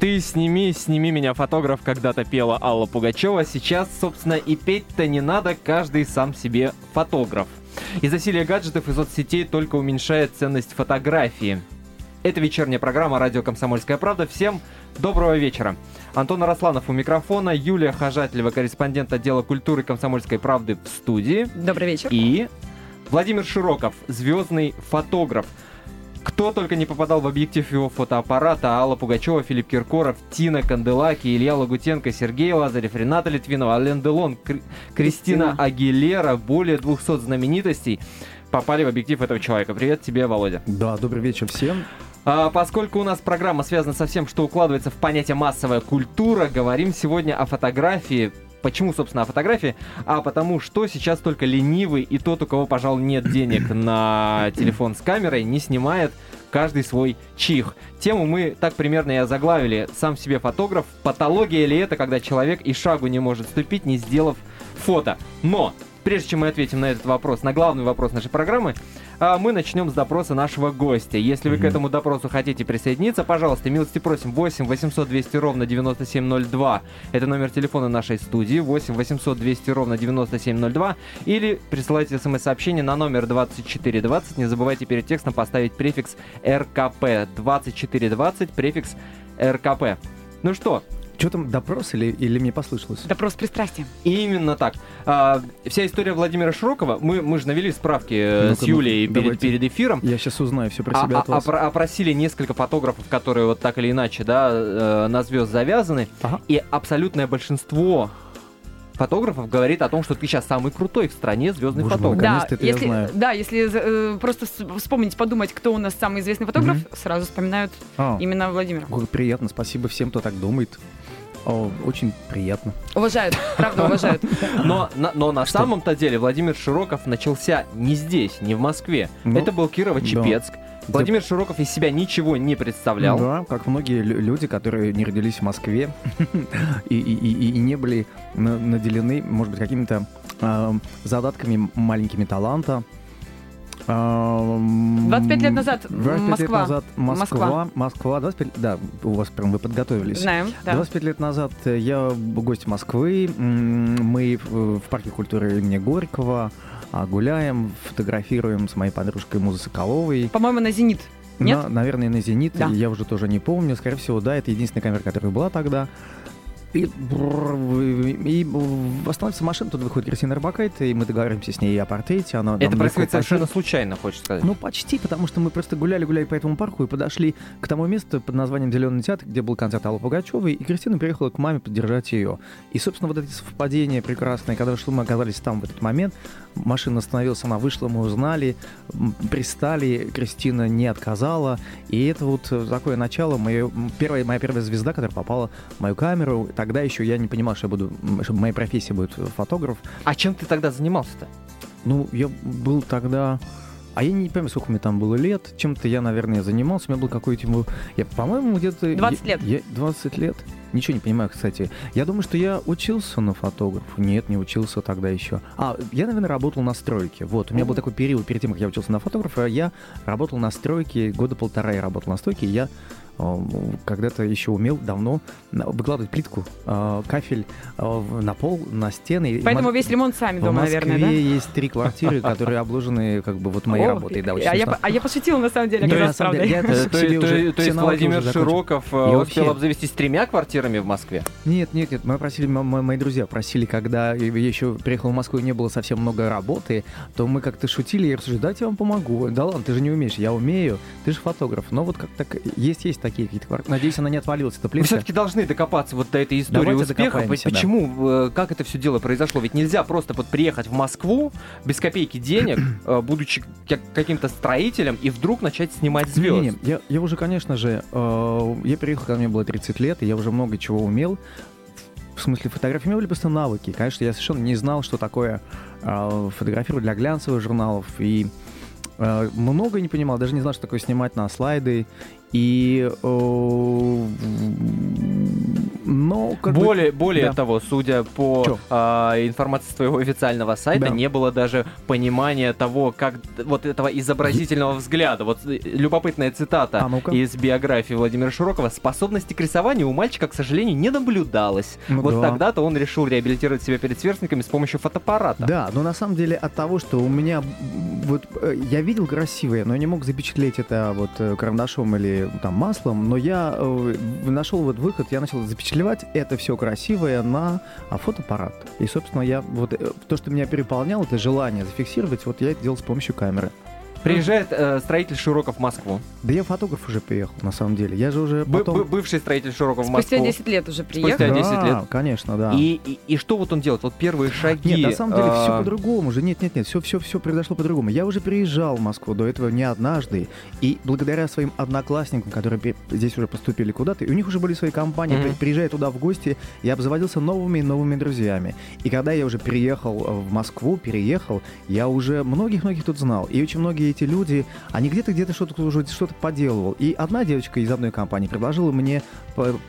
Ты сними, сними меня, фотограф, когда-то пела Алла Пугачева. Сейчас, собственно, и петь-то не надо, каждый сам себе фотограф. И засилие гаджетов и соцсетей только уменьшает ценность фотографии. Это вечерняя программа «Радио Комсомольская правда». Всем доброго вечера. Антон Арасланов у микрофона, Юлия Хожателева, корреспондент отдела культуры «Комсомольской правды» в студии. Добрый вечер. И Владимир Широков, звездный фотограф. Кто только не попадал в объектив его фотоаппарата, Алла Пугачева, Филипп Киркоров, Тина Канделаки, Илья Лагутенко, Сергей Лазарев, Рената Литвинова, Ален Делон, Кр- Кристина Агилера, более 200 знаменитостей попали в объектив этого человека. Привет тебе, Володя. Да, добрый вечер всем. А, поскольку у нас программа связана со всем, что укладывается в понятие массовая культура, говорим сегодня о фотографии. Почему, собственно, о фотографии? А потому что сейчас только ленивый и тот, у кого, пожалуй, нет денег на телефон с камерой, не снимает каждый свой чих. Тему мы так примерно и озаглавили. Сам себе фотограф. Патология ли это, когда человек и шагу не может ступить, не сделав фото? Но Прежде чем мы ответим на этот вопрос, на главный вопрос нашей программы, а, мы начнем с допроса нашего гостя. Если вы к этому допросу хотите присоединиться, пожалуйста, милости просим 8 800 200 ровно 9702. Это номер телефона нашей студии 8 800 200 ровно 9702. Или присылайте смс-сообщение на номер 2420. Не забывайте перед текстом поставить префикс РКП. 2420, префикс РКП. Ну что, Что там, допрос или, или мне послышалось? Допрос пристрастия. Именно так. А, вся история Владимира Широкова, мы, мы же навели справки Ну-ка, с Юлей ну, перед, перед эфиром. Я сейчас узнаю все про А- себя а- от вас. опро- опросили несколько фотографов, которые вот так или иначе, да, э, на звезд завязаны. Ага. И абсолютное большинство фотографов говорит о том, что ты сейчас самый крутой в стране звездный Боже фотограф. Да, это я если, знаю. да, если э, просто с- вспомнить, подумать, кто у нас самый известный фотограф, сразу вспоминают А, именно Владимира. ой, приятно, спасибо всем, кто так думает. О, очень приятно. Уважают, правда уважают. Но, на, но на самом-то деле Владимир Широков начался не здесь, не в Москве. Ну, Это был Кирово-Чепецк. Владимир Широков из себя ничего не представлял. Да, как многие лю- люди, которые не родились в Москве и, и- и- и не были на- наделены, может быть, какими-то ам, задатками маленькими таланта. Ам, 25 лет назад 25 лет Москва. назад Москва. Москва. 25, да, у вас прям вы подготовились. Знаем, да. 25 лет назад я гость Москвы. Мы в парке культуры имени Горького а, гуляем, фотографируем с моей подружкой Музой Соколовой. По-моему, на «Зенит». Нет? На- наверное, на «Зенит». Да. Я уже тоже не помню. Скорее всего, да, это единственная камера, которая была тогда. И, и останавливается машина, тут выходит Кристина Арбакайте, и мы договариваемся с ней о портрете. Она Это происходит совершенно случайно, хочешь сказать. Ну, почти, потому что мы просто гуляли-гуляли по этому парку и подошли к тому месту под названием Зеленый театр, где был концерт Аллы Пугачевой, и Кристина приехала к маме поддержать ее. И, собственно, вот эти совпадения прекрасные, когда мы оказались там в этот момент, машина остановилась, она вышла, мы узнали, пристали, Кристина не отказала, и это вот такое начало, моё- м, первая, моя первая звезда, которая попала в мою камеру. Тогда еще я не понимал, что я буду, что моя профессия будет фотограф. А чем ты тогда занимался-то? Ну, я был тогда... А я не помню, сколько мне там было лет. Чем-то я, наверное, занимался. У меня был какой-то... Я, по-моему, где-то... 20 лет. Я, 20 лет? Ничего не понимаю, кстати. Я думаю, что я учился на фотографа. Нет, не учился тогда еще. А, я, наверное, работал на стройке. Вот, у меня был такой период перед тем, как я учился на фотографа. Я работал на стройке, года полтора я работал на стройке. и Я когда-то еще умел давно выкладывать плитку, э, кафель э, в- на пол, на стены. И Поэтому Мос- весь ремонт сами в дома, Москве наверное, да? есть три квартиры, которые обложены как бы вот моей О, работой. Да, очень а, я, а я пошутила, на самом деле, Нет, оказалось на самом деле, правдой. я Э, это То, себе то- уже- то все есть Владимир. Широков э, И успел вообще- обзавестись тремя квартирами в Москве? Нет, нет, нет, мы просили, мои друзья просили, когда я еще приехал в Москву и не было совсем много работы, то мы как-то шутили, я рассуждаю, дайте я вам помогу. Да ладно, ты же не умеешь, я умею, ты же фотограф. Но вот как так, есть, есть такие какие-то квартиры. Надеюсь, она не отвалилась, эта плитка. все-таки должны докопаться вот до этой истории Давайте успеха. докопаемся, да. Почему, э, как это все дело произошло? Ведь нельзя просто вот приехать в Москву без копейки денег, э, будучи как- каким-то строителем, и вдруг начать снимать звезд. Не-не, я, я уже, конечно же, э, я приехал, когда мне было 30 лет, и я уже много чего умел. В смысле фотографии, у меня были просто навыки. Конечно, я совершенно не знал, что такое э, фотографировать для глянцевых журналов. И много не понимал, даже не знал, что такое снимать на слайды. И э, Но как бы- более более да. того, судя по Чё? а, информации своего официального сайта, Да. не было даже понимания того, как вот этого изобразительного взгляда. Вот э, любопытная цитата А ну-ка. из биографии Владимира Широкова. Способности к рисованию у мальчика, к сожалению, не наблюдалось. Ну вот да. тогда-то он решил реабилитировать себя перед сверстниками с помощью фотоаппарата. Да, но на самом деле от того, что у меня вот э, я видел красивое, но не мог запечатлеть это вот э, карандашом или там маслом, но я э, нашел вот выход, я начал запечатлевать это все красивое на а, фотоаппарат. И, собственно, я вот то, что меня переполняло, это желание зафиксировать, вот я это делал с помощью камеры. Приезжает э, строитель Широков в Москву. Да я фотограф уже приехал, на самом деле. Я же уже потом... бы- бывший строитель Широков в Спустя Москву. 10 лет уже Спустя приехал. 10 лет. конечно, да. И, и, и что вот он делает? Вот первые шаги. Нет, на самом деле все а, по-другому же. Нет, нет, нет, все, все, все произошло по-другому. Я уже приезжал в Москву до этого не однажды, и благодаря своим одноклассникам, которые здесь уже поступили куда-то, и у них уже были свои компании, при- приезжая туда в гости, я обзаводился новыми и новыми друзьями. И когда я уже приехал э, в Москву, переехал, я уже многих-многих тут знал. И очень многие эти люди, они где-то где-то что-то уже что-то поделывал. И одна девочка из одной компании предложила мне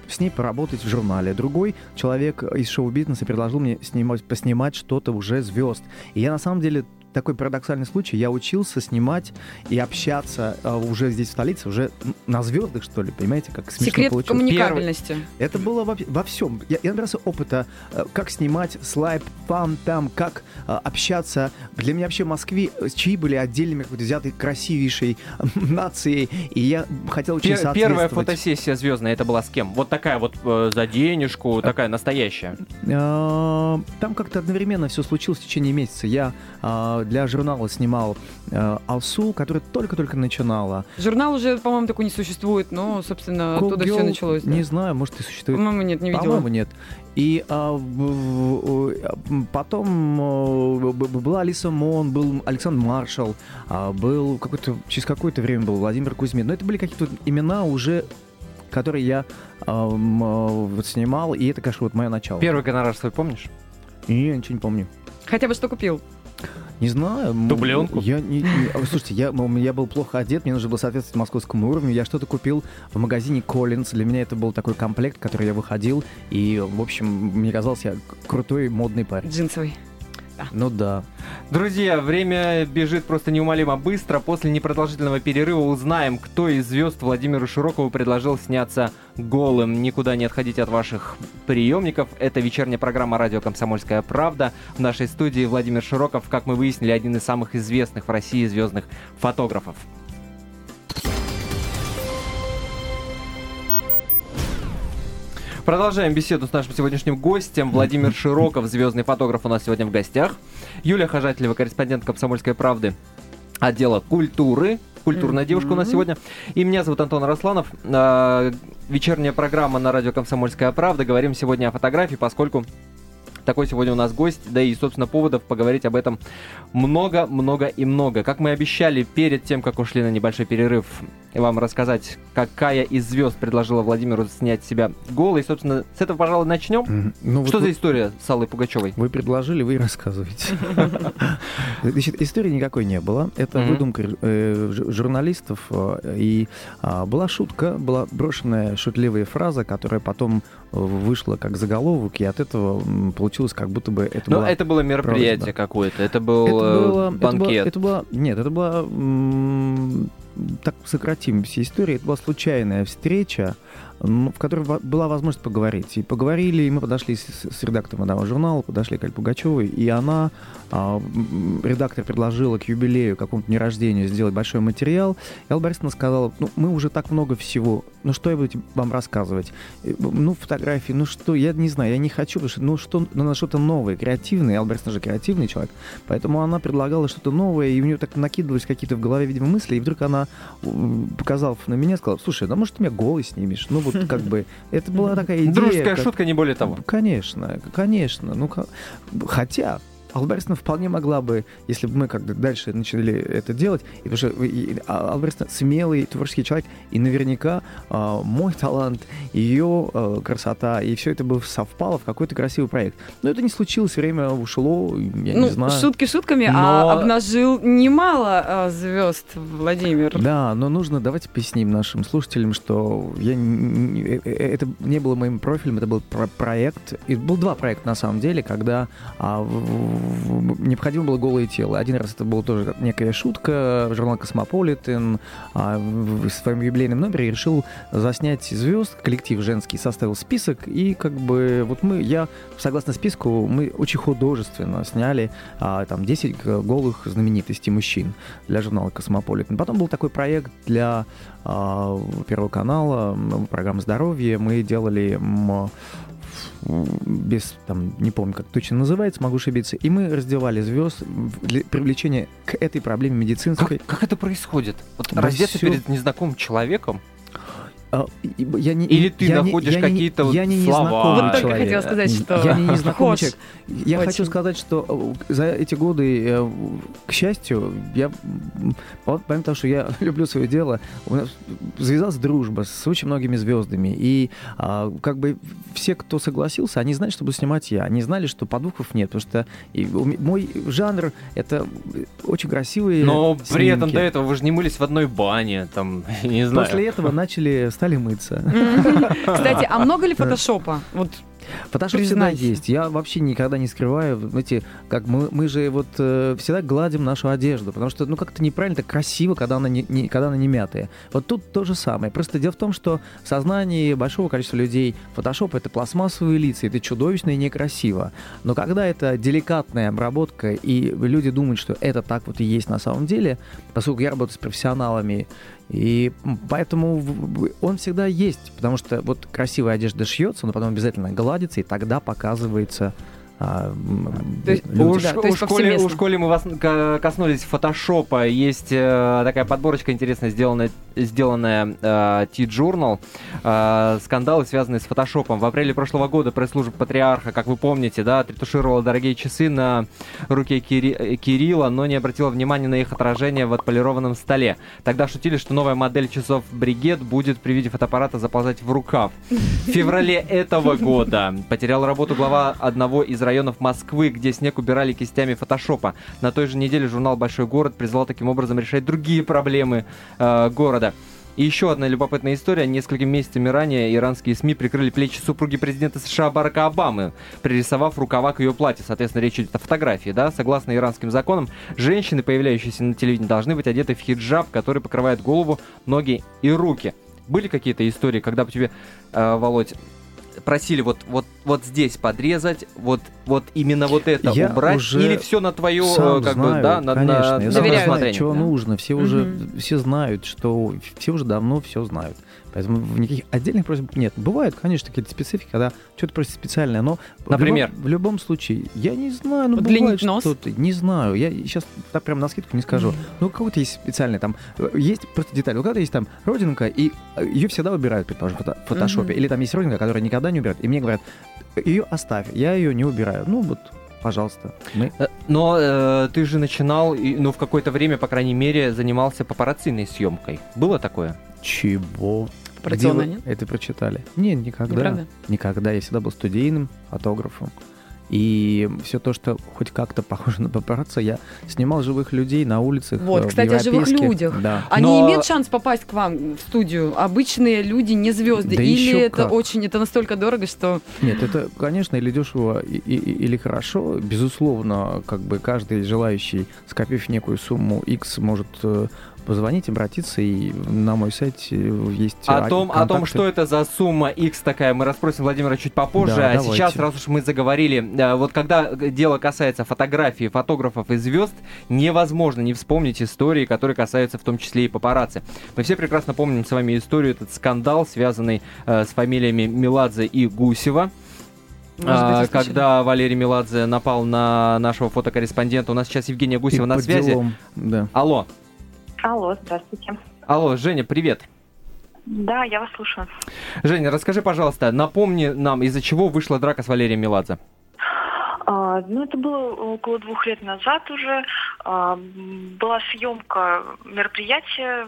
с ней поработать в журнале. Другой человек из шоу-бизнеса предложил мне снимать, поснимать что-то уже звезд. И я на самом деле такой парадоксальный случай. Я учился снимать и общаться э, уже здесь в столице, уже на звездах, что ли, понимаете, как смешно Секрет получилось. коммуникабельности. Это было во, во всем. Я, я набрался опыта, э, как снимать слайд, фан там, как э, общаться. Для меня вообще в Москве чаи были отдельными, какой-то взятой красивейшей нацией, и я хотел очень пер- первая фотосессия звездная, это была с кем? Вот такая вот э, за денежку, такая настоящая. Э, Там как-то одновременно все случилось в течение месяца. Я э, для журнала снимал э, Алсу, которая только-только начинала. Журнал уже, по-моему, такой не существует, но, собственно, Cool оттуда все Girl, началось. да. Не знаю, может и существует. По-моему, нет, не видела. По-моему, нет. И а, э, потом э, была Алиса Мон, был Александр Маршал, а, был какой-то через какое-то время был Владимир Кузьмин. Но это были какие-то имена уже, которые я а, м, э, вот снимал, и это, конечно, вот мое начало. Первый гонорар свой помнишь? И я ничего не помню. Хотя бы что купил. Не знаю. Дубленку? Я не, не- а, слушайте, я, я был плохо одет, мне нужно было соответствовать московскому уровню. Я что-то купил в магазине Collins. Для меня это был такой комплект, который я выходил. И, в общем, мне казалось, я крутой модный парень. Джинсовый. Ну да. Друзья, время бежит просто неумолимо быстро. После непродолжительного перерыва узнаем, кто из звезд Владимиру Широкову предложил сняться голым. Никуда не отходите от ваших приемников. Это вечерняя программа «Радио Комсомольская правда». В нашей студии Владимир Широков, как мы выяснили, один из самых известных в России звездных фотографов. Продолжаем беседу с нашим сегодняшним гостем. Владимир Широков, звездный фотограф, у нас сегодня в гостях. Юлия Хожателева, корреспондент «Комсомольской правды» отдела культуры. Культурная девушка у нас сегодня. И меня зовут Антон Росланов. А, Вечерняя программа на радио «Комсомольская правда». Говорим сегодня о фотографии, поскольку такой сегодня у нас гость, да и, собственно, поводов поговорить об этом много-много и много. Как мы обещали перед тем, как ушли на небольшой перерыв, вам рассказать, какая из звезд предложила Владимиру снять себя голой. Собственно, с этого, пожалуй, начнем. Ну, Что вот за вы, история с Аллой Пугачевой? вы предложили, вы и рассказываете. Значит, истории никакой не было. Это выдумка э, журналистов. э, И а, была шутка, была брошенная шутливая фраза, которая потом вышла как заголовок, и от этого получилось, как будто бы это Но была... это было мероприятие какое-то, это был Это было, это было- банкет. это была, нет, это была, м, так сократим все истории, это была случайная встреча, в которой была возможность поговорить. И поговорили, и мы подошли с, с редактором одного журнала, подошли к Аль Пугачевой, и она, м, редактор предложила к юбилею, какому-то дню рождения сделать большой материал, и Алла Борисовна сказала, ну, мы уже так много всего, ну, что я буду вам рассказывать? Э, Ну, фотографии, ну, что, я не знаю, я не хочу, потому что, ну, что, ну, надо что-то новое, креативное, Алла Борисовна же креативный человек, Поэтому она предлагала что-то новое, и у нее так накидывались какие-то в голове, видимо, мысли, и вдруг она, показав на меня, сказала, слушай, да может ты меня голый снимешь? Ну вот как бы, это была такая идея. Дружеская как- шутка, не более того. Конечно, конечно. Ну, хотя, Алла Борисовна вполне могла бы, если бы мы как-то дальше начали это делать, и потому что и, Алла Борисовна смелый творческий человек, и наверняка э, мой талант, ее э, красота, и все это бы совпало в какой-то красивый проект. Но это не случилось, время ушло, я ну, не знаю. шутки шутками, Но- а обнажил немало а, звезд Владимир. Да, но нужно, давайте поясним нашим слушателям, что я не- э, э, это не было моим профилем, это был про- проект. И был два проекта на самом деле, когда а, в- необходимо было голое тело. Один раз это была тоже некая шутка, журнал Космополитен а, в своем юбилейном номере решил заснять звезд, коллектив женский составил список, и как бы вот мы, я, согласно списку, мы очень художественно сняли а, там 10 г- голых знаменитостей мужчин для журнала Космополитен. Потом был такой проект для а, Первого канала, м, программа «Здоровье». Мы делали без, там, не помню, как точно называется, могу ошибиться, и мы раздевали звезд для привлечения к этой проблеме медицинской. Как, как это происходит? Вот Да раздеться всё. перед незнакомым человеком? А, я не, Или ты я не- находишь я не- какие-то вот я не слова? незнакомый Вот только человек. хотела сказать, что Я не незнакомый человек. Я очень. хочу сказать, что э, за эти годы, э, к счастью, я, помимо того, что я люблю свое дело, у нас завязалась дружба с очень многими звездами. И а, как бы все, кто согласился, они знали, что буду снимать я. Они знали, что подвохов нет, потому что и мой жанр — это очень красивые Но при этом снимки. до этого вы же не мылись в одной бане, там, не знаю. После этого начали, стали мыться. Кстати, а много ли фотошопа? Вот Фотошоп всегда есть. Я вообще никогда не скрываю. Знаете, как мы, мы же вот э, всегда гладим нашу одежду, потому что, ну, как-то неправильно, так красиво, когда она не, не- когда она не мятая. Вот тут то же самое. Просто дело в том, что в сознании большого количества людей фотошоп — это пластмассовые лица, это чудовищно и некрасиво. Но когда это деликатная обработка, и люди думают, что это так вот и есть на самом деле, поскольку я работаю с профессионалами, и поэтому он всегда есть, потому что вот красивая одежда шьется, но потом обязательно гладится, и тогда показывается а, То есть людям. Уж, Да, то есть повсеместно. уж коли мы вас коснулись фотошопа, есть э, такая подборочка интересная, сделанная, сделанная э, T-Journal. Э, скандалы, связанные с фотошопом. В апреле прошлого года пресс-служба Патриарха, как вы помните, да, отретушировала дорогие часы на руке Кири- Кирилла, но не обратила внимания на их отражение в отполированном столе. Тогда шутили, что новая модель часов Бригет будет при виде фотоаппарата заползать в рукав. В феврале этого года потерял работу глава одного из районов Москвы, где снег убирали кистями фотошопа. На той же неделе журнал «Большой город» призвал таким образом решать другие проблемы э, города. И еще одна любопытная история. Несколькими месяцами ранее иранские СМИ прикрыли плечи супруги президента США Барака Обамы, пририсовав рукава к ее платье. Соответственно, речь идет о фотографии, да? Согласно иранским законам, женщины, появляющиеся на телевидении, должны быть одеты в хиджаб, который покрывает голову, ноги и руки. Были какие-то истории, когда бы тебе, э, Володь, просили вот, вот, вот здесь подрезать, вот, вот именно вот это Я убрать, уже или все на твое, Сам как знаю, бы, да, на, конечно, на, я на знаю, чего да? нужно. Все уже Мгм. все знают, что все уже давно все знают. Поэтому в никаких отдельных просьб нет. Бывают, конечно, какие-то специфики, когда что-то просят специальное, но в Например? любом, в любом случае, я не знаю, ну Удлинить бывает нос? что-то, не знаю, я сейчас так прям на скидку не скажу. Ну какой-то есть специальный там, э, есть просто деталь. У кого-то есть там родинка, и ее всегда убирают, предположим, в фото- в фотошопе, Мгм. или там есть родинка, которая никогда не убирают, и мне говорят, ее оставь, я ее не убираю. Ну вот, пожалуйста, мы Э, Но э, ты же начинал, ну, в какое-то время, по крайней мере, занимался папарацциной съемкой. Было такое? Чего? Где вы нет? Это прочитали? Не, никогда. Неправда? Никогда. Я всегда был студийным фотографом. И все то, что хоть как-то похоже на папарацци, я снимал живых людей на улицах. Вот, э, кстати, о живых людях. Да. Они Но- имеют шанс попасть к вам в студию? Обычные люди, не звезды? Да Или это как. очень, это настолько дорого, что... Нет, это, конечно, или дешево, и- и- или хорошо. Безусловно, как бы каждый желающий, скопив некую сумму X, может э, позвонить, обратиться, и на мой сайт э, есть О а, том, о том, что это за сумма X такая, мы расспросим Владимира чуть попозже. Да, а давайте. сейчас, раз уж мы заговорили, э, вот когда дело касается фотографий, фотографов и звезд, невозможно не вспомнить истории, которые касаются в том числе и папарацци. Мы все прекрасно помним с вами историю, этот скандал, связанный э, с фамилиями Меладзе и Гусева. Быть, А, когда Валерий Меладзе напал на нашего фотокорреспондента. У нас сейчас Евгения И Гусева на по связи. делам, Да. Алло. Алло, здравствуйте. Алло, Женя, привет. Да, я вас слушаю. Женя, расскажи, пожалуйста, напомни нам, из-за чего вышла драка с Валерием Меладзе. А, ну, это было около двух лет назад уже. А, была съемка мероприятия,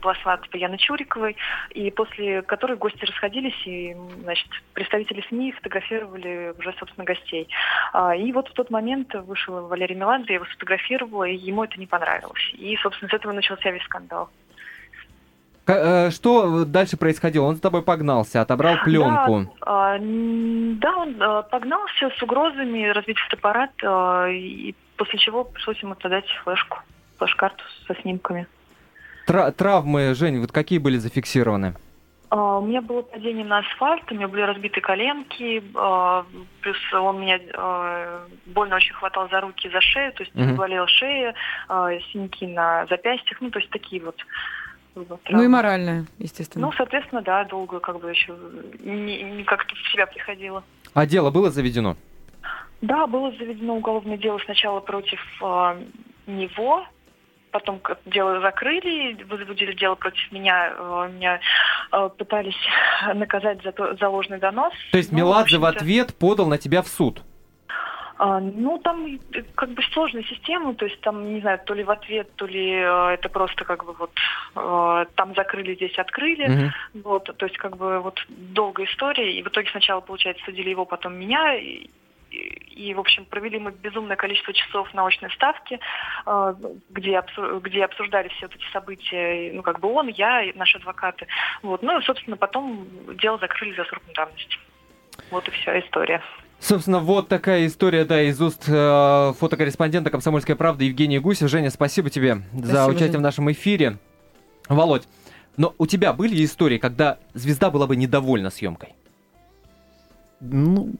была свадьба Яны Чуриковой, и после которой гости расходились, и, значит, представители СМИ фотографировали уже, собственно, гостей. А, и вот в тот момент вышел Валерий Меладзе, я его сфотографировала, и ему это не понравилось. И, собственно, с этого начался весь скандал. Э, Что дальше происходило? Он за тобой погнался, отобрал пленку. Да, да, он а, погнался с угрозами разбить фотоаппарат, а, и после чего пришлось ему отдать флешку, флеш-карту со снимками. Тра- травмы, Жень, вот какие были зафиксированы? А, У меня было падение на асфальт, у меня были разбиты коленки, а, плюс он меня а, больно очень хватал за руки и за шею, то есть Мгм. болела шея, синяки на запястьях, ну, то есть такие вот. вот Ну и моральная, естественно. Ну, соответственно, да, долго как бы еще не, не как-то в себя приходила. А дело было заведено? Да, было заведено уголовное дело сначала против а, него, потом дело закрыли, возбудили дело против меня, а, меня а, пытались наказать за, то- за ложный донос. То есть Ну, Меладзе в общем-то, ответ подал на тебя в суд? а, ну, там э, как бы сложная система, то есть там, не знаю, то ли в ответ, то ли э, это просто как бы вот э, там закрыли, здесь открыли. Мгм. Вот, то есть как бы вот долгая история, и в итоге сначала, получается, судили его, потом меня, и, и, в общем, провели мы безумное количество часов на очной ставке, э, где, где обсуждали все вот эти события, ну, как бы он, я, и наши адвокаты. Вот, ну, и, собственно, потом дело закрыли за сроком давности. Вот и вся история. Собственно, вот такая история, да, из уст э, фотокорреспондента «Комсомольской правды» Евгения Гусев. Женя, спасибо тебе за Спасибо, участие Жень. в нашем эфире. Володь, но у тебя были истории, когда звезда была бы недовольна съемкой? Ну,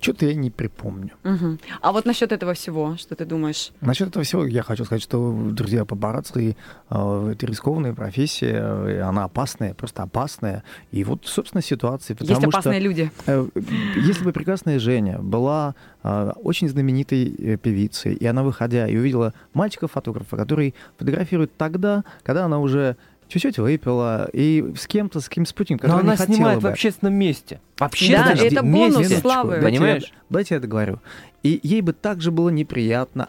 что-то я не припомню. Мгм. А вот насчет этого всего, что ты думаешь? Насчет этого всего я хочу сказать, что, друзья, папарацци э, это рискованная профессия, э, она опасная, просто опасная. И вот, собственно, ситуация. Есть Потому опасные что, люди. э, если бы прекрасная Женя была э, очень знаменитой э, певицей, и она, выходя и увидела мальчика-фотографа, который фотографирует тогда, когда она уже чуть-чуть выпила, и с кем-то, с кем спутником, Но она не хотела снимает бы. в общественном месте. В Да, общественном это бонус месте. славы. Понимаешь? я- Дайте я договорю. И ей бы также было неприятно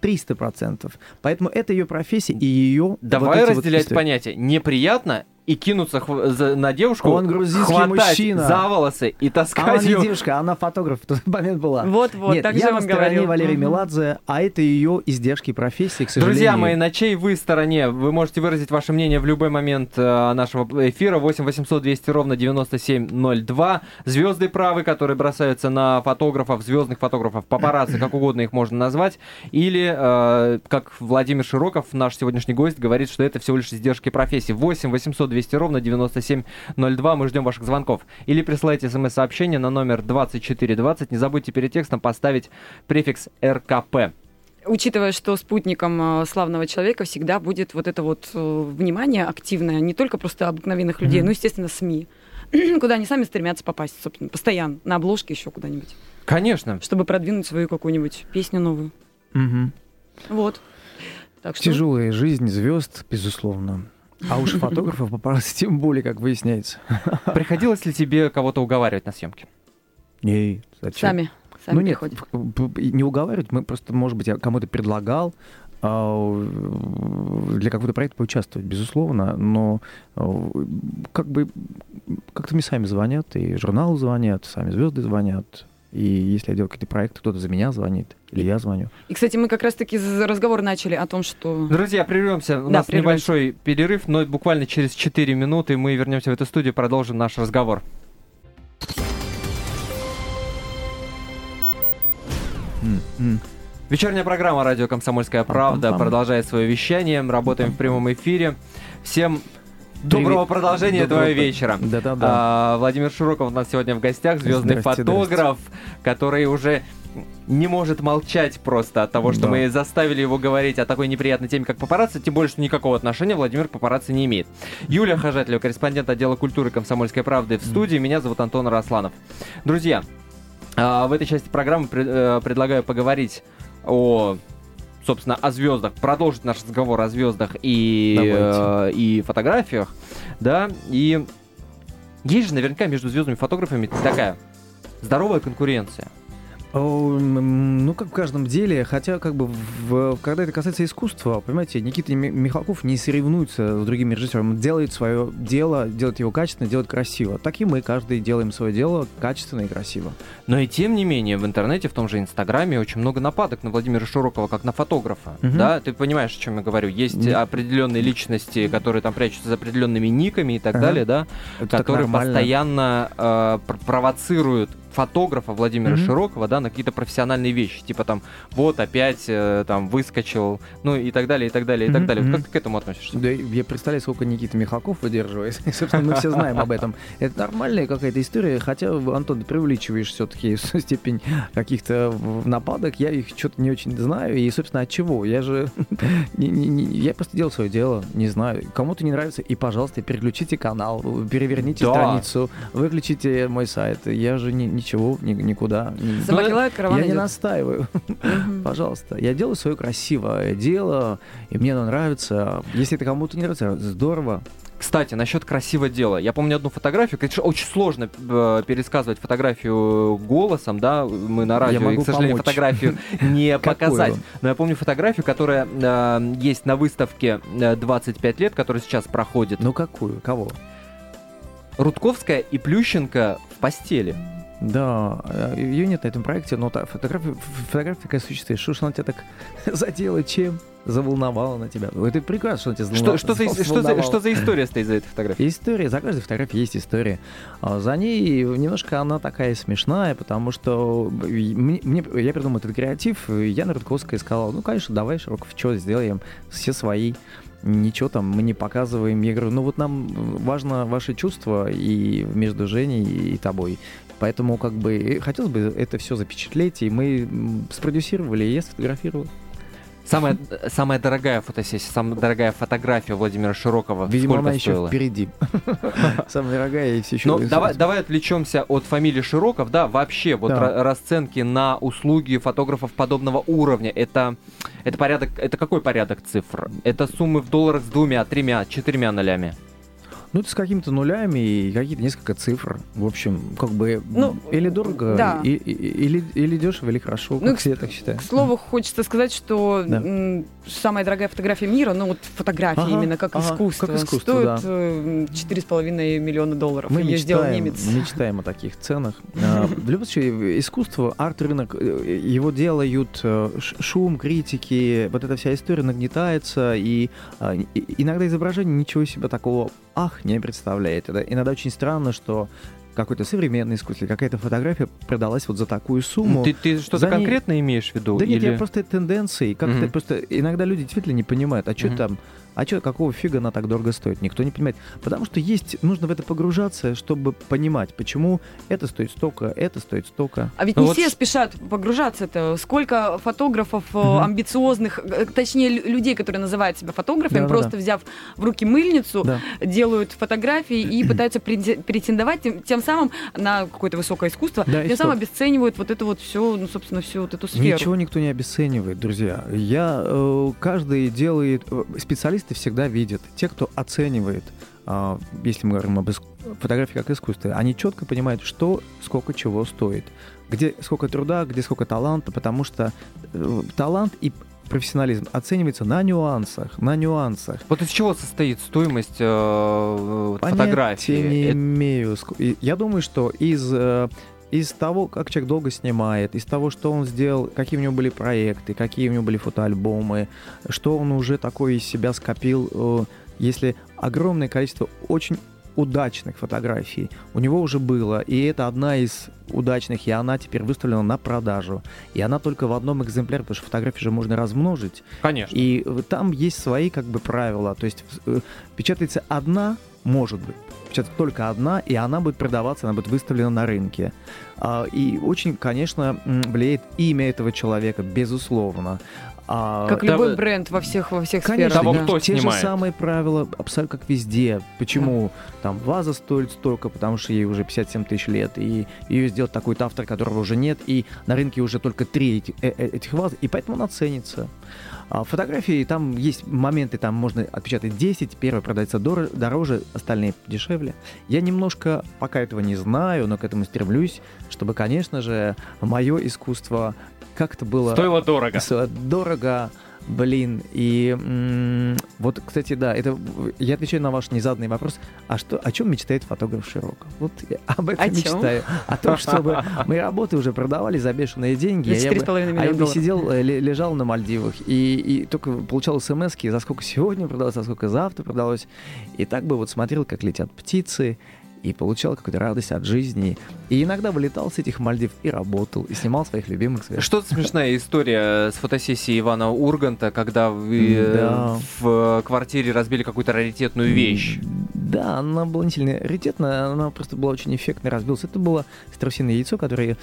300%. Поэтому это ее профессия и ее... Давай разделять понятия. Неприятно и кинуться хв- за- на девушку, Он грузинский хватать мужчина. за волосы и Она таскать не ее. девушка, она фотограф в тот момент была. Вот-вот, Нет, так я же на он стороне говорил. Мгм. Меладзе, а это ее издержки профессии, к сожалению. Друзья мои, на чьей вы стороне? Вы можете выразить ваше мнение в любой момент э, нашего эфира. 8 800 200 ровно 9702. Звезды правы, которые бросаются на фотографов, звездных фотографов, папарацци, как угодно их можно назвать. Или, э, как Владимир Широков, наш сегодняшний гость, говорит, что это всего лишь издержки профессии. 8 800 200 ровно 9702. Мы ждем ваших звонков. Или присылайте смс-сообщение на номер 2420. Не забудьте перед текстом поставить префикс РКП. Учитывая, что спутником э, славного человека всегда будет вот это вот э, внимание активное, не только просто обыкновенных людей, Мгм. но, естественно, СМИ, куда они сами стремятся попасть, собственно, постоянно, на обложке еще куда-нибудь, Конечно. чтобы продвинуть свою какую-нибудь песню новую. Мгм. Вот. Так что... Тяжелая жизнь звезд, безусловно. А уж фотографов папарацци тем более, как выясняется. Приходилось ли тебе кого-то уговаривать на съемке? Нет, зачем? Сами, сами ну нет, приходят. не уговаривать, мы просто, может быть, я кому-то предлагал а, для какого-то проекта поучаствовать, безусловно, но а, как бы как-то мне сами звонят, и журналы звонят, сами звезды звонят, и если я делаю какие-то проекты, кто-то за меня звонит, или я звоню. И, кстати, мы как раз-таки разговор начали о том, что... Друзья, прервемся. У Да, нас прервемся. небольшой перерыв, но буквально через 4 минуты мы вернемся в эту студию и продолжим наш разговор. Вечерняя программа «Радио Комсомольская правда» Пам-пам-пам. продолжает свое вещание. Мы работаем в прямом эфире. Всем доброго Привет. продолжения Доброго этого вечера. Да-да-да. А, Владимир Широков у нас сегодня в гостях, звездный Здрасте, фотограф, который уже не может молчать просто от того, что Да. мы заставили его говорить о такой неприятной теме, как папарацци, тем более, что никакого отношения Владимир к папарацци не имеет. Юлия Хожателева, корреспондент отдела культуры «Комсомольской правды» в студии. Меня зовут Антон Росланов. Друзья, а, в этой части программы э, предлагаю поговорить о собственно, о звездах, продолжить наш разговор о звездах и, э, и фотографиях, да, и есть же наверняка между звездными фотографами такая здоровая конкуренция. Ну, как в каждом деле, хотя, как бы, в, когда это касается искусства, понимаете, Никита Михалков не соревнуется с другими режиссерами, он делает свое дело, делает его качественно, делает красиво. Так и мы, каждый делаем свое дело качественно и красиво. Но и тем не менее, в интернете, в том же Инстаграме, очень много нападок на Владимира Широкого, как на фотографа. Угу. Да, ты понимаешь, о чем я говорю? Есть Нет. определенные личности, которые там прячутся за определенными никами и так ага. далее, да, это которые постоянно э, провоцируют фотографа Владимира mm-hmm. Широкого, да, на какие-то профессиональные вещи, типа там, вот опять э, там выскочил, ну и так далее, и так далее, и mm-hmm. так далее. Вот как ты к этому относишься? Да, я представляю, сколько Никита Михалков выдерживает. Собственно, мы все знаем об этом. Это нормальная какая-то история, хотя, Антон, ты преувеличиваешь все-таки степень каких-то нападок, я их что-то не очень знаю, и, собственно, от чего? Я же, я просто делал свое дело, не знаю. Кому-то не нравится, и, пожалуйста, переключите канал, переверните страницу, выключите мой сайт. Я же не ничего, ни, никуда. Замахила караван Я идет. не настаиваю. Пожалуйста. Я делаю свое красивое дело, и мне оно нравится. Если это кому-то не нравится, здорово. Кстати, насчет красивого дела. Я помню одну фотографию. Конечно, очень сложно э, пересказывать фотографию голосом, да. Мы на радио, и, к сожалению, помочь. фотографию не показать. Но я помню фотографию, которая э, есть на выставке 25 э, лет, которая сейчас проходит. Ну какую? Кого? Рудковская и Плющенко в постели. Да, э, ее нет на этом проекте, но та фотография, фотография такая существует. Что ж она тебя так задела, чем? Заволновала на тебя. Это прекрасно, что она тебя. Что, что, за, что, за, что за история стоит за этой фотографией? История, за каждой фотографией есть история. А за ней немножко она такая смешная, потому что мне, мне, я придумал этот креатив, Яна Рудковская сказала, ну, конечно, давай, Широков, что сделаем, все свои ничего там мы не показываем. Я говорю, ну вот нам важно ваши чувства и между Женей и тобой. Поэтому как бы хотелось бы это все запечатлеть, и мы спродюсировали, и я сфотографировал. Самая, самая дорогая фотосессия, самая дорогая фотография Владимира Широкого. Видимо, Сколько она стоила? еще впереди. Самая дорогая и все еще. Ну, давай, давай отвлечемся от фамилии Широков. Да, вообще, вот да. расценки на услуги фотографов подобного уровня. Это, это порядок, это какой порядок цифр? Это суммы в долларах с двумя, тремя, четырьмя нолями? Ну, это с какими-то нулями и какие-то несколько цифр. В общем, как бы ну, или дорого, да. и, и, или, или дешево, или хорошо, ну, как я так считаю. К слову, хочется сказать, что да. самая дорогая фотография мира, ну вот фотография ага, именно как, ага, искусство, как искусство, стоит да. 4,5 э, миллиона долларов. Мы Ее мечтаем, сделал немец. мечтаем о таких ценах. В любом случае, искусство, арт-рынок, э, его делают э, шум, критики, вот эта вся история нагнетается, и а, иногда изображение ничего себе такого ах не представляет. Это иногда очень странно, что какой-то современный искуситель, какая-то фотография продалась вот за такую сумму. Ты, ты что-то за конкретно ней... имеешь в виду? Да или... нет, я просто тенденции. Как-то mm-hmm. просто иногда люди действительно не понимают, а что mm-hmm. там а что, какого фига она так дорого стоит? Никто не понимает. Потому что есть, нужно в это погружаться, чтобы понимать, почему это стоит столько, это стоит столько. А ведь ну не вот... все спешат погружаться это. Сколько фотографов угу. амбициозных, э, точнее, людей, которые называют себя фотографами, да, просто да, взяв в руки мыльницу, да. делают фотографии и пытаются претендовать тем, тем самым на какое-то высокое искусство, да, тем самым обесценивают вот это вот все, ну, собственно, всю вот эту сферу. Ничего никто не обесценивает, друзья. Я, э, каждый делает, специалист специалисты всегда видят, те, кто оценивает, а, если мы говорим об фотографии как искусстве, они четко понимают, что, сколько чего стоит, где сколько труда, где сколько таланта, потому что э, талант и профессионализм оценивается на нюансах, на нюансах. Вот из чего состоит стоимость э, фотографии? не Это... имею. Я думаю, что из э, из того, как человек долго снимает, из того, что он сделал, какие у него были проекты, какие у него были фотоальбомы, что он уже такое из себя скопил, э, если огромное количество очень удачных фотографий у него уже было, и это одна из удачных, и она теперь выставлена на продажу. И она только в одном экземпляре, потому что фотографии же можно размножить. Конечно. И там есть свои как бы правила. То есть э, печатается одна, может быть, печатается только одна, и она будет продаваться, она будет выставлена на рынке. А, и очень, конечно, влияет имя этого человека, безусловно. А, как да, любой бренд во всех во всех конечно, сферах. Того, кто те снимает. же самые правила, абсолютно как везде. Почему да. там ваза стоит столько, потому что ей уже 57 тысяч лет, и ее сделать такой-то автор, которого уже нет, и на рынке уже только три этих, э, э, этих ваз, и поэтому она ценится. А фотографии, там есть моменты, там можно отпечатать 10, первая продается дороже, остальные дешевле. Я немножко пока этого не знаю, но к этому стремлюсь, чтобы, конечно же, мое искусство как-то было... Стоило дорого. Дорого, Блин, и м- вот, кстати, да, это я отвечаю на ваш незаданный вопрос. А что, о чем мечтает фотограф Широко? Вот я об этом о мечтаю. Чем? О том, чтобы мои работы уже продавали за бешеные деньги. А я бы, а я бы сидел, э, лежал на Мальдивах и, и только получал смс за сколько сегодня продалось, за сколько завтра продалось. И так бы вот смотрел, как летят птицы, и получал какую-то радость от жизни. И иногда вылетал с этих Мальдив и работал, и снимал своих любимых звезд. Что-то смешная история с фотосессией Ивана Урганта, когда вы э, да. в квартире разбили какую-то раритетную вещь. Да, она была не сильно раритетная, она просто была очень эффектно разбилась. Это было страусиное яйцо, которое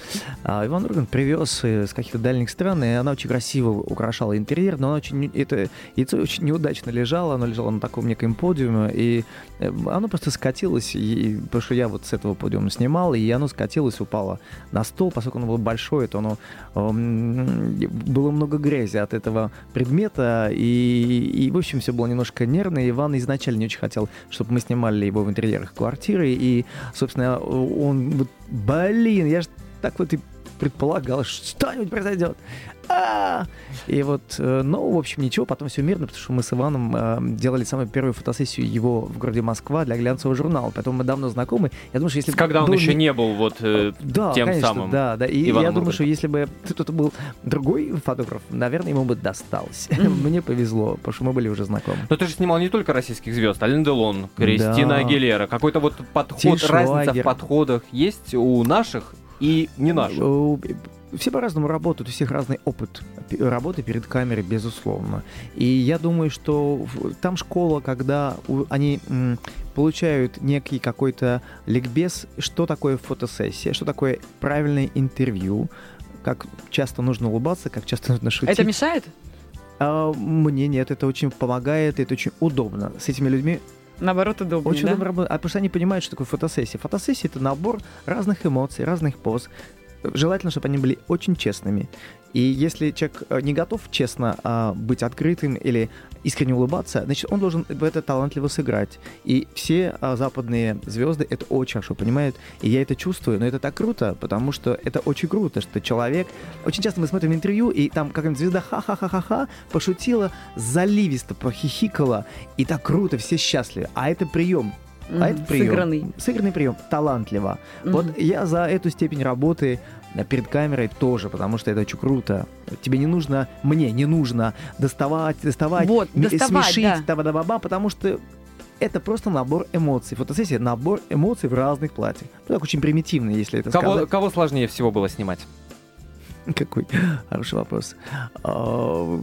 а, Иван Ургант привез с каких-то дальних стран, и она очень красиво украшала интерьер, но она очень, это яйцо очень неудачно лежало, оно лежало на таком неком подиуме, и э, оно просто скатилось, и потому что я вот с этого подиума снимал, и оно скатилось, упало на стол, поскольку оно было большое, то оно было много грязи от этого предмета, и, и в общем, все было немножко нервно, и Иван изначально не очень хотел, чтобы мы снимали его в интерьерах квартиры, и, собственно, он, вот, блин, я же так вот и предполагал, что что-нибудь произойдет. А! И вот, э, ну, в общем, ничего, потом все мирно, потому что мы с Иваном э, делали самую первую фотосессию его в городе Москва для глянцевого журнала, поэтому мы давно знакомы. Я думаю, что если Когда он еще не был вот э, да, тем конечно, самым Да, да, и Иваном я думаю, что если бы кто-то был другой фотограф, наверное, ему бы досталось. Мне повезло, потому что мы были уже знакомы. Но ты же снимал не только российских звезд, Ален Делон, Кристина да. Агилера. Какой-то вот подход, разница в подходах есть у наших и не наших? все по-разному работают, у всех разный опыт работы перед камерой, безусловно. И я думаю, что там школа, когда они получают некий какой-то ликбез, что такое фотосессия, что такое правильное интервью, как часто нужно улыбаться, как часто нужно шутить. Это мешает? А, мне нет, это очень помогает, это очень удобно. С этими людьми Наоборот, удобнее, Очень да? удобно работать. А потому что они понимают, что такое фотосессия. Фотосессия — это набор разных эмоций, разных поз, желательно, чтобы они были очень честными. И если человек э, не готов честно а, быть открытым или искренне улыбаться, значит, он должен в это талантливо сыграть. И все а, западные звезды это очень хорошо понимают, и я это чувствую, но это так круто, потому что это очень круто, что человек... Очень часто мы смотрим интервью, и там какая-нибудь звезда ха-ха-ха-ха-ха пошутила, заливисто похихикала, и так круто, все счастливы. А это прием Mm-hmm. А это прием. Сыгранный. Сыгранный прием. Талантливо. Mm-hmm. Вот я за эту степень работы э, перед камерой тоже, потому что это очень круто. Тебе не нужно, мне не нужно доставать, доставать, вот, доставать смешить, да. да ба потому что это просто набор эмоций. Фотосессия — набор эмоций в разных платьях. Ну, так очень примитивно, если это кого, сказать. Кого сложнее всего было снимать? Какой хороший вопрос. А,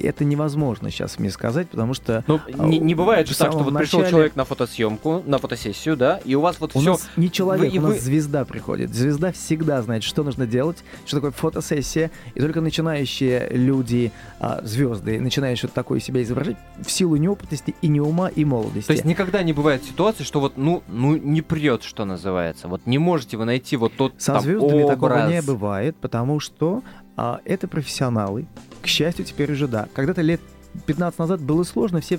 это невозможно сейчас мне сказать, потому что... Ну, не, не бывает же так, что вот начале... пришел человек на фотосъемку, на фотосессию, да, и у вас вот у все... Нас не человек, вы, у нас вы... звезда приходит. Звезда всегда знает, что нужно делать, что такое фотосессия, и только начинающие люди, а, звезды, начинающие что-то такое себя изображать в силу неопытности и не ума, и молодости. То есть никогда не бывает ситуации, что вот, ну, ну не прет, что называется. Вот не можете вы найти вот тот Со там, звездами образ. такого не бывает, потому потому что а, это профессионалы. К счастью, теперь уже да. Когда-то лет 15 назад было сложно, все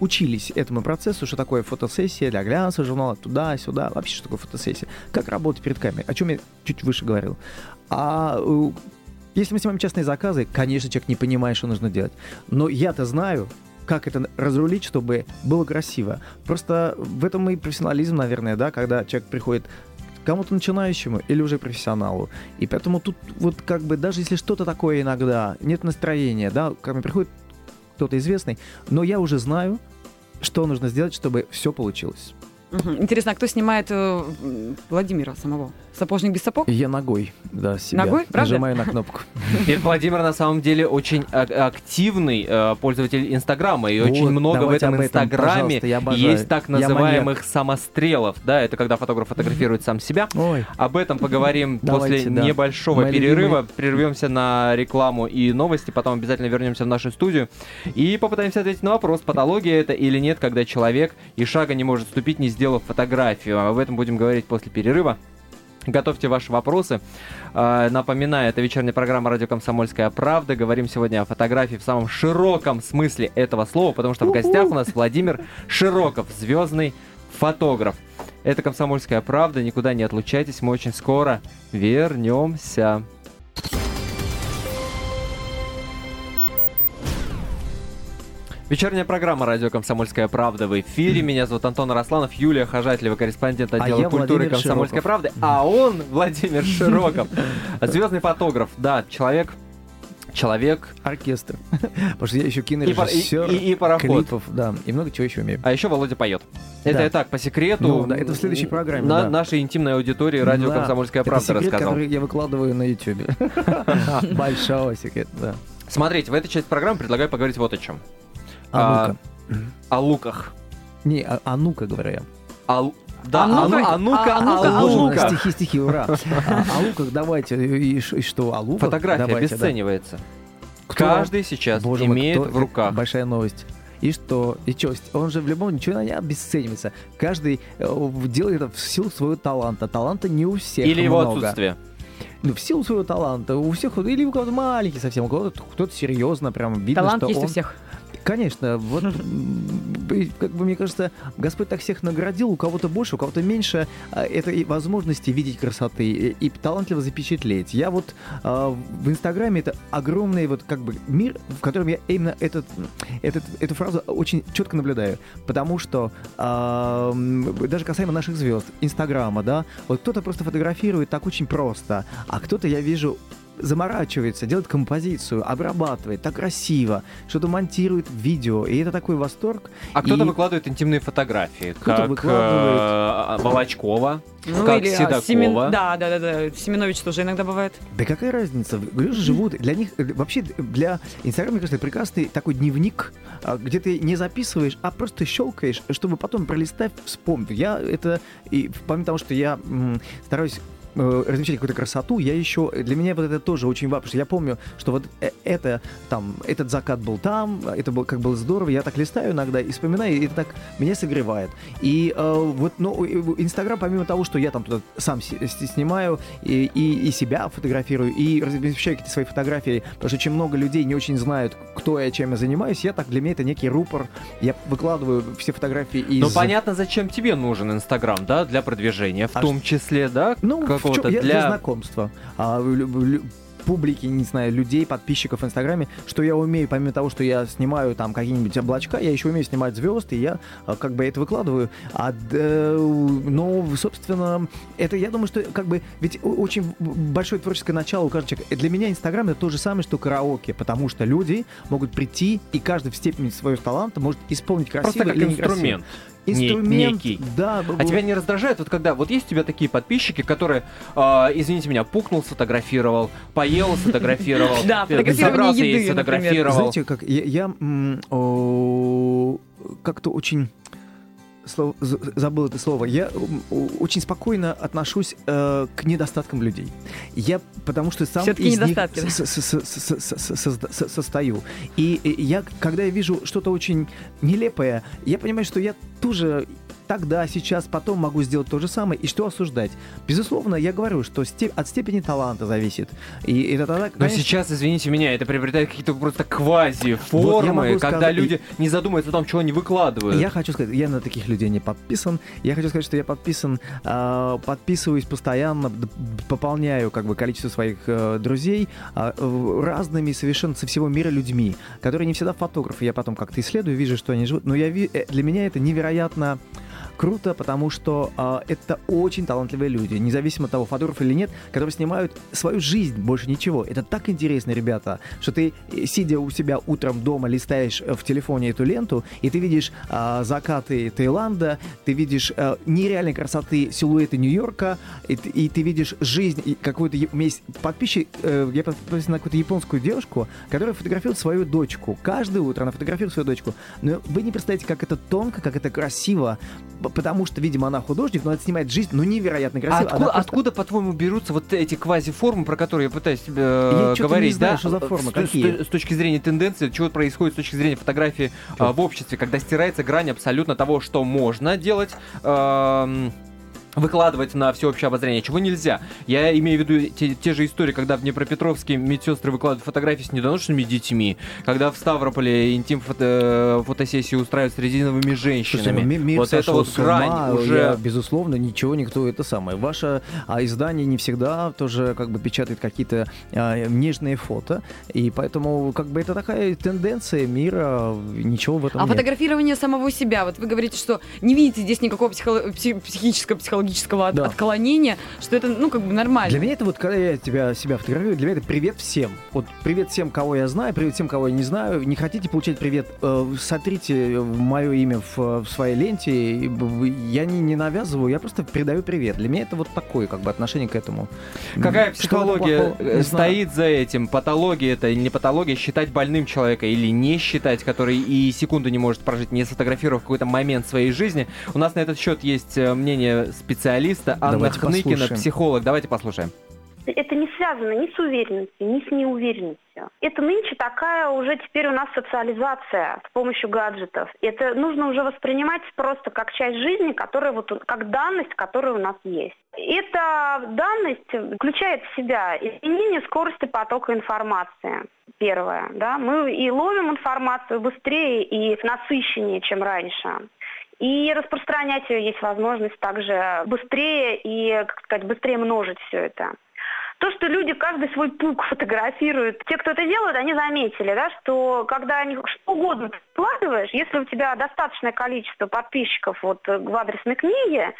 учились этому процессу, что такое фотосессия для глянца, журнала, туда-сюда, вообще что такое фотосессия, как работать перед камерой, о чем я чуть выше говорил. А э, если мы снимаем частные заказы, конечно, человек не понимает, что нужно делать. Но я-то знаю, как это разрулить, чтобы было красиво. Просто в этом и профессионализм, наверное, да, когда человек приходит кому-то начинающему или уже профессионалу. И поэтому тут вот как бы даже если что-то такое иногда, нет настроения, да, ко мне приходит кто-то известный, но я уже знаю, что нужно сделать, чтобы все получилось. Интересно, а кто снимает э, Владимира самого? Сапожник без сапог? Я ногой, да, себя. Ногой, правда? Нажимаю на кнопку. Теперь Владимир на самом деле очень активный э, пользователь Инстаграма, и очень много в этом Инстаграме есть так называемых самострелов. Да, это когда фотограф фотографирует сам себя. Ой. Об этом поговорим после небольшого перерыва. Прервемся на рекламу и новости, потом обязательно вернемся в нашу студию и попытаемся ответить на вопрос, патология это или нет, когда человек и шага не может ступить, не сделав фотографию. Об этом будем говорить после перерыва. Готовьте ваши вопросы. А, напоминаю, это вечерняя программа «Радио Комсомольская правда». Говорим сегодня о фотографии в самом широком смысле этого слова, потому что в гостях у нас Владимир Широков, звездный фотограф. Это «Комсомольская правда». Никуда не отлучайтесь, мы очень скоро вернемся. Вечерняя программа «Радио Комсомольская правда» в эфире. Меня зовут Антон Росланов, Юлия Хожателева, корреспондент а отдела а культуры «Комсомольской правды». А он, Владимир Широков, звездный фотограф. Да, человек человек. Оркестр. Потому что я еще кинорежиссер. И, и, и, и пароход. Клипов, да. И много чего еще умею. А еще Володя поет. Это да. я так, по секрету. Ну, да, это в следующей программе. На да. нашей интимной аудитории радио да. «Комсомольская правда» это секрет, рассказал. который я выкладываю на YouTube. Большого секрета, да. Смотрите, в этой части программы предлагаю поговорить вот о чем. А, о луках. Не, о, о ну-ка, говорю я. А, да, а ну-ка, а ну-ка, а, ну-ка, а луках. Стихи, стихи, ура. А, о луках давайте, и, и что, о луках? Фотография давайте, обесценивается. Да. Кто? Каждый сейчас Боже имеет мой, кто, в руках. Большая новость. И что? И что? Он же в любом ничего не обесценивается. Каждый э, делает это в силу своего таланта. Таланта не у всех Или много. его отсутствие ну, в силу своего таланта. У всех, или у кого-то маленький совсем, у кого-то кто-то серьезно, прям видно, Талант что есть он... у всех. Конечно, вот как бы мне кажется, Господь так всех наградил, у кого-то больше, у кого-то меньше а, этой возможности видеть красоты и, и талантливо запечатлеть. Я вот э, в Инстаграме это огромный вот как бы мир, в котором я именно этот, этот, эту фразу очень четко наблюдаю, потому что э, даже касаемо наших звезд, Инстаграма, да, вот кто-то просто фотографирует так очень просто, а кто-то я вижу заморачивается, делает композицию, обрабатывает так красиво, что-то монтирует видео, и это такой восторг. А кто-то и... выкладывает интимные фотографии, кто-то как выкладывает... э, Волочкова, ну, как или Седокова. Семен... Да, да, да, да, Семенович тоже иногда бывает. Да какая разница? Люди живут, для них, э, вообще для Инстаграма, мне кажется, прекрасный такой дневник, а, где ты не записываешь, а просто щелкаешь, чтобы потом пролистать, вспомнить. Я это, и помимо того, что я м, стараюсь э, размещать какую-то красоту, я еще, для меня вот это тоже очень важно, потому что я помню, что вот э, это, там, этот закат был там, это был, как было здорово, я так листаю иногда и вспоминаю, и это так меня согревает. И э, вот, ну, Инстаграм, помимо того, что я там туда сам снимаю и, и, и себя фотографирую, и размещаю какие-то свои фотографии, потому что очень много людей не очень знают, кто я, чем я занимаюсь, я так, для меня это некий рупор, я выкладываю все фотографии из... Ну, понятно, зачем тебе нужен Инстаграм, да, для продвижения, в а том числе, да, ну, как какого-то для... для знакомства. А, публики, не знаю, людей, подписчиков в Инстаграме, что я умею, помимо того, что я снимаю там какие-нибудь облачка, я еще умею снимать звезд, и я а, как бы это выкладываю. А, э, ну, собственно, это, я думаю, что как бы, ведь очень большое творческое начало у каждого человека. Для меня Инстаграм это то же самое, что караоке, потому что люди могут прийти, и каждый в степени своего таланта может исполнить красиво Просто как или инструмент. Некрасиво инструмент, некий. Да, а тебя не раздражает, вот когда вот есть у тебя такие подписчики, которые, э, извините меня, пукнул, сфотографировал, поел, сфотографировал, да, собрался и сфотографировал. Знаете, как я как-то очень слово, забыл это слово. Я очень спокойно отношусь э, к недостаткам людей. Я потому что сам Все-таки из них состою. И я, когда я вижу что-то очень нелепое, я понимаю, что я тоже тогда, сейчас, потом могу сделать то же самое. И что осуждать? Безусловно, я говорю, что степ- от степени таланта зависит. И это тогда, конечно... Но сейчас, извините меня, это приобретает какие-то просто квази-формы, вот когда сказать... люди не задумываются о том, чего они выкладывают. Я хочу сказать, я на таких людей не подписан. Я хочу сказать, что я подписан, э, подписываюсь постоянно, пополняю как бы количество своих э, друзей э, разными совершенно со всего мира людьми, которые не всегда фотографы. Я потом как-то исследую, вижу, что они живут. Но я, э, для меня это невероятно круто, потому что э, это очень талантливые люди, независимо от того, фотограф или нет, которые снимают свою жизнь, больше ничего. Это так интересно, ребята, что ты, э, сидя у себя утром дома, листаешь э, в телефоне эту ленту, и ты видишь э, закаты Таиланда, ты видишь э, нереальной красоты силуэты Нью-Йорка, и, и ты видишь жизнь какой-то... У меня есть подписчик, э, я подписан на какую-то японскую девушку, которая фотографирует свою дочку. Каждое утро она фотографирует свою дочку. Но вы не представляете, как это тонко, как это красиво, потому что, видимо, она художник, но это снимает жизнь, ну, невероятно красиво. А откуда, просто... откуда по-твоему, берутся вот эти квази-формы, про которые я пытаюсь тебе э, я говорить, не знаю, да? Что за формы, с, какие? С, с точки зрения тенденции, чего происходит с точки зрения фотографии э, в обществе, когда стирается грань абсолютно того, что можно делать. Э, выкладывать на всеобщее обозрение, чего нельзя. Я имею в виду те, те же истории, когда в Днепропетровске медсестры выкладывают фотографии с недоношенными детьми, когда в Ставрополе интим фото фотосессии устраивают с резиновыми женщинами. Слушай, мир вот это вот грань ума, уже... Я, безусловно, ничего никто это самое. Ваше а, издание не всегда тоже как бы печатает какие-то а, нежные фото, и поэтому как бы это такая тенденция мира, ничего в этом А нет. фотографирование самого себя, вот вы говорите, что не видите здесь никакого психо- психического, психологического психологического да. отклонения, что это, ну, как бы нормально. Для меня это вот, когда я тебя, себя фотографирую, для меня это привет всем. Вот привет всем, кого я знаю, привет всем, кого я не знаю. Не хотите получать привет, э, сотрите мое имя в, в своей ленте. Я не, не навязываю, я просто передаю привет. Для меня это вот такое, как бы, отношение к этому. Какая психология э, стоит за этим? Патология это или не патология? Считать больным человека или не считать, который и секунду не может прожить, не сфотографировав какой-то момент своей жизни. У нас на этот счет есть э, мнение специалистов специалиста Анна Давайте Хныкина, послушаем. психолог. Давайте послушаем. Это не связано ни с уверенностью, ни с неуверенностью. Это нынче такая уже теперь у нас социализация с помощью гаджетов. Это нужно уже воспринимать просто как часть жизни, которая вот как данность, которая у нас есть. Эта данность включает в себя изменение скорости потока информации. Первое, да, мы и ловим информацию быстрее и насыщеннее, чем раньше. И распространять ее есть возможность также быстрее и, как сказать, быстрее множить все это. То, что люди каждый свой пук фотографируют, те, кто это делают, они заметили, да, что когда они что угодно вкладываешь, если у тебя достаточное количество подписчиков вот в адресной книге,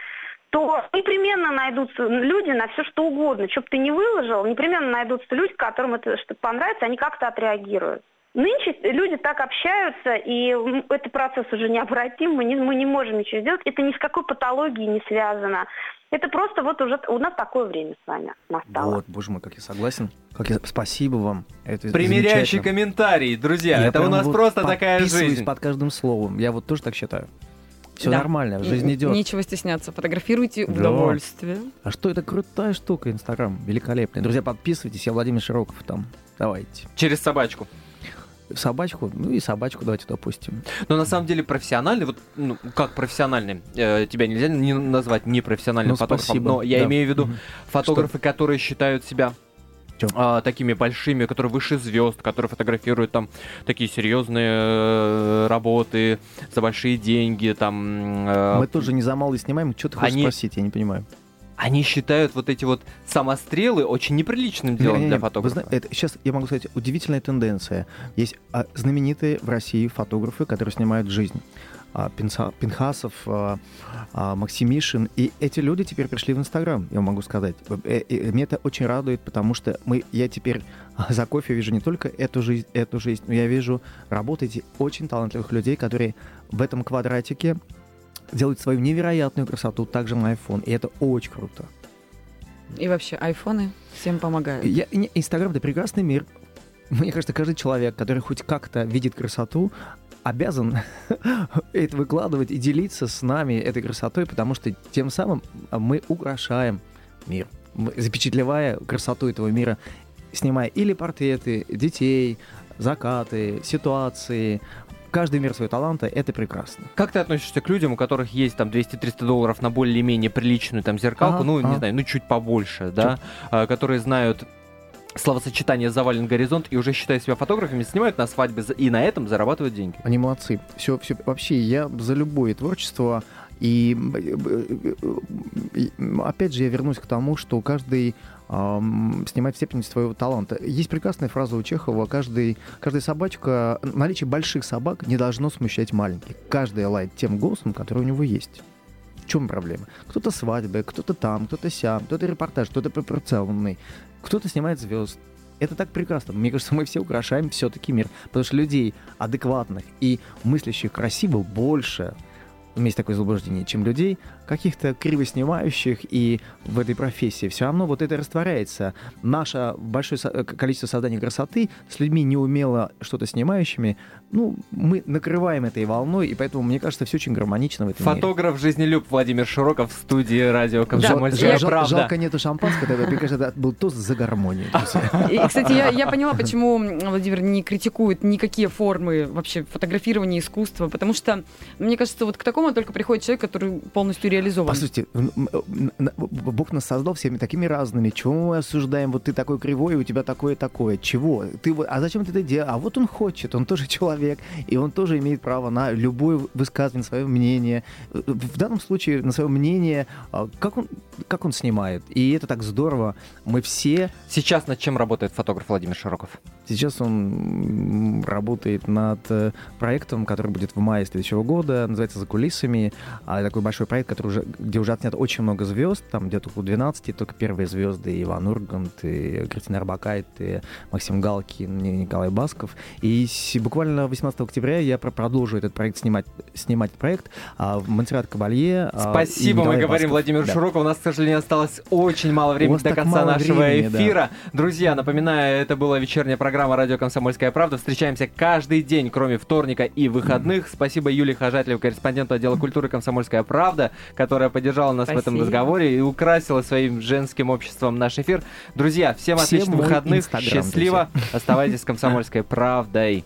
то непременно найдутся люди на все что угодно. Что бы ты ни выложил, непременно найдутся люди, которым это что понравится, они как-то отреагируют. Нынче люди так общаются, и этот процесс уже необратим, мы не, мы не можем ничего сделать. Это ни с какой патологией не связано. Это просто вот уже у нас такое время с вами настало. Вот, боже мой, как я согласен. Как я... Спасибо вам. Это Примеряющий комментарий, друзья. Я это у нас вот просто такая жизнь. под каждым словом. Я вот тоже так считаю. Все да. нормально, жизнь идет. Нечего стесняться. Фотографируйте да. удовольствие. А что это крутая штука, Инстаграм. Великолепный. Друзья, подписывайтесь. Я Владимир Широков там. Давайте. Через собачку собачку, ну и собачку давайте допустим. Но на самом деле профессиональный, вот ну, как профессиональный, э, тебя нельзя не назвать непрофессиональным ну, фотографом, спасибо. но я да. имею в виду угу. фотографы, Что? которые считают себя а, такими большими, которые выше звезд, которые фотографируют там такие серьезные э, работы за большие деньги, там. Э, Мы тоже не за малый снимаем. Что ты хочешь они... спросить? Я не понимаю они считают вот эти вот самострелы очень неприличным делом не, не, не, для фотографа. Знаете, это, сейчас я могу сказать удивительная тенденция. Есть а, знаменитые в России фотографы, которые снимают жизнь. А, Пинца, Пинхасов, а, а, Максимишин. И эти люди теперь пришли в Инстаграм, я могу сказать. И, и, мне это очень радует, потому что мы, я теперь за кофе вижу не только эту жизнь, эту жизнь, но я вижу работы очень талантливых людей, которые в этом квадратике делать свою невероятную красоту также на iPhone. И это очень круто. И вообще, айфоны всем помогают. Я, Инстаграм — это прекрасный мир. Мне кажется, каждый человек, который хоть как-то видит красоту, обязан это выкладывать и делиться с нами этой красотой, потому что тем самым мы украшаем мир, запечатлевая красоту этого мира, снимая или портреты детей, закаты, ситуации, каждый мир своего таланта, это прекрасно. Как ты относишься к людям, у которых есть там 200-300 долларов на более-менее приличную там зеркалку, ага, ну, ага. не знаю, ну, чуть побольше, да, а, которые знают словосочетание «завален горизонт» и уже считая себя фотографами, снимают на свадьбе и на этом зарабатывают деньги. Они молодцы. Все, все, вообще, я за любое творчество, и опять же я вернусь к тому, что каждый снимать степень своего таланта. Есть прекрасная фраза у Чехова, каждый, каждая собачка, наличие больших собак не должно смущать маленьких. Каждая лает тем голосом, который у него есть. В чем проблема? Кто-то свадьбы, кто-то там, кто-то сям, кто-то репортаж, кто-то пропорционный, кто-то снимает звезд. Это так прекрасно. Мне кажется, мы все украшаем все-таки мир. Потому что людей адекватных и мыслящих красиво больше есть такое заблуждение, чем людей, каких-то криво снимающих и в этой профессии. Все равно вот это растворяется. Наше большое количество создания красоты с людьми неумело что-то снимающими, ну, мы накрываем этой волной, и поэтому, мне кажется, все очень гармонично в этом Фотограф мире. жизнелюб Владимир Широков в студии радио «Комсомольская да, правда». Жалко нету шампанского, тогда, мне кажется, это был тост за гармонию. И, кстати, я, я поняла, почему Владимир не критикует никакие формы вообще фотографирования искусства, потому что, мне кажется, вот к такому только приходит человек, который полностью реализован. Послушайте, Бог нас создал всеми такими разными. Чего мы осуждаем? Вот ты такой кривой, у тебя такое такое. Чего? Ты, а зачем ты это делаешь? А вот он хочет, он тоже человек, и он тоже имеет право на любое высказывание, свое мнение. В данном случае на свое мнение, а, как он, как он снимает. И это так здорово. Мы все... Сейчас над чем работает фотограф Владимир Широков? Сейчас он работает над э, проектом, который будет в мае следующего года, называется «За кулисами». А, такой большой проект, который уже, где уже отснято очень много звезд, там где-то около 12, только первые звезды Иван Ургант, и Кристина Арбакайт, и Максим Галкин, и Николай Басков. И буквально 18 октября я продолжу этот проект снимать, снимать проект а, в Монсеррат Кабалье. А, Спасибо, мы говорим Басков. Владимиру да. Широкову. У нас, к сожалению, осталось очень мало времени до конца нашего времени, эфира. Да. Друзья, напоминаю, это была вечерняя программа «Радио Комсомольская правда». Встречаемся каждый день, кроме вторника и выходных. Спасибо Юлии Хожателевой, корреспонденту отдела культуры «Комсомольская правда», которая поддержала нас Спасибо. в этом разговоре и украсила своим женским обществом наш эфир. Друзья, всем, всем отличных выходных. Счастливо. Оставайтесь с «Комсомольской правдой».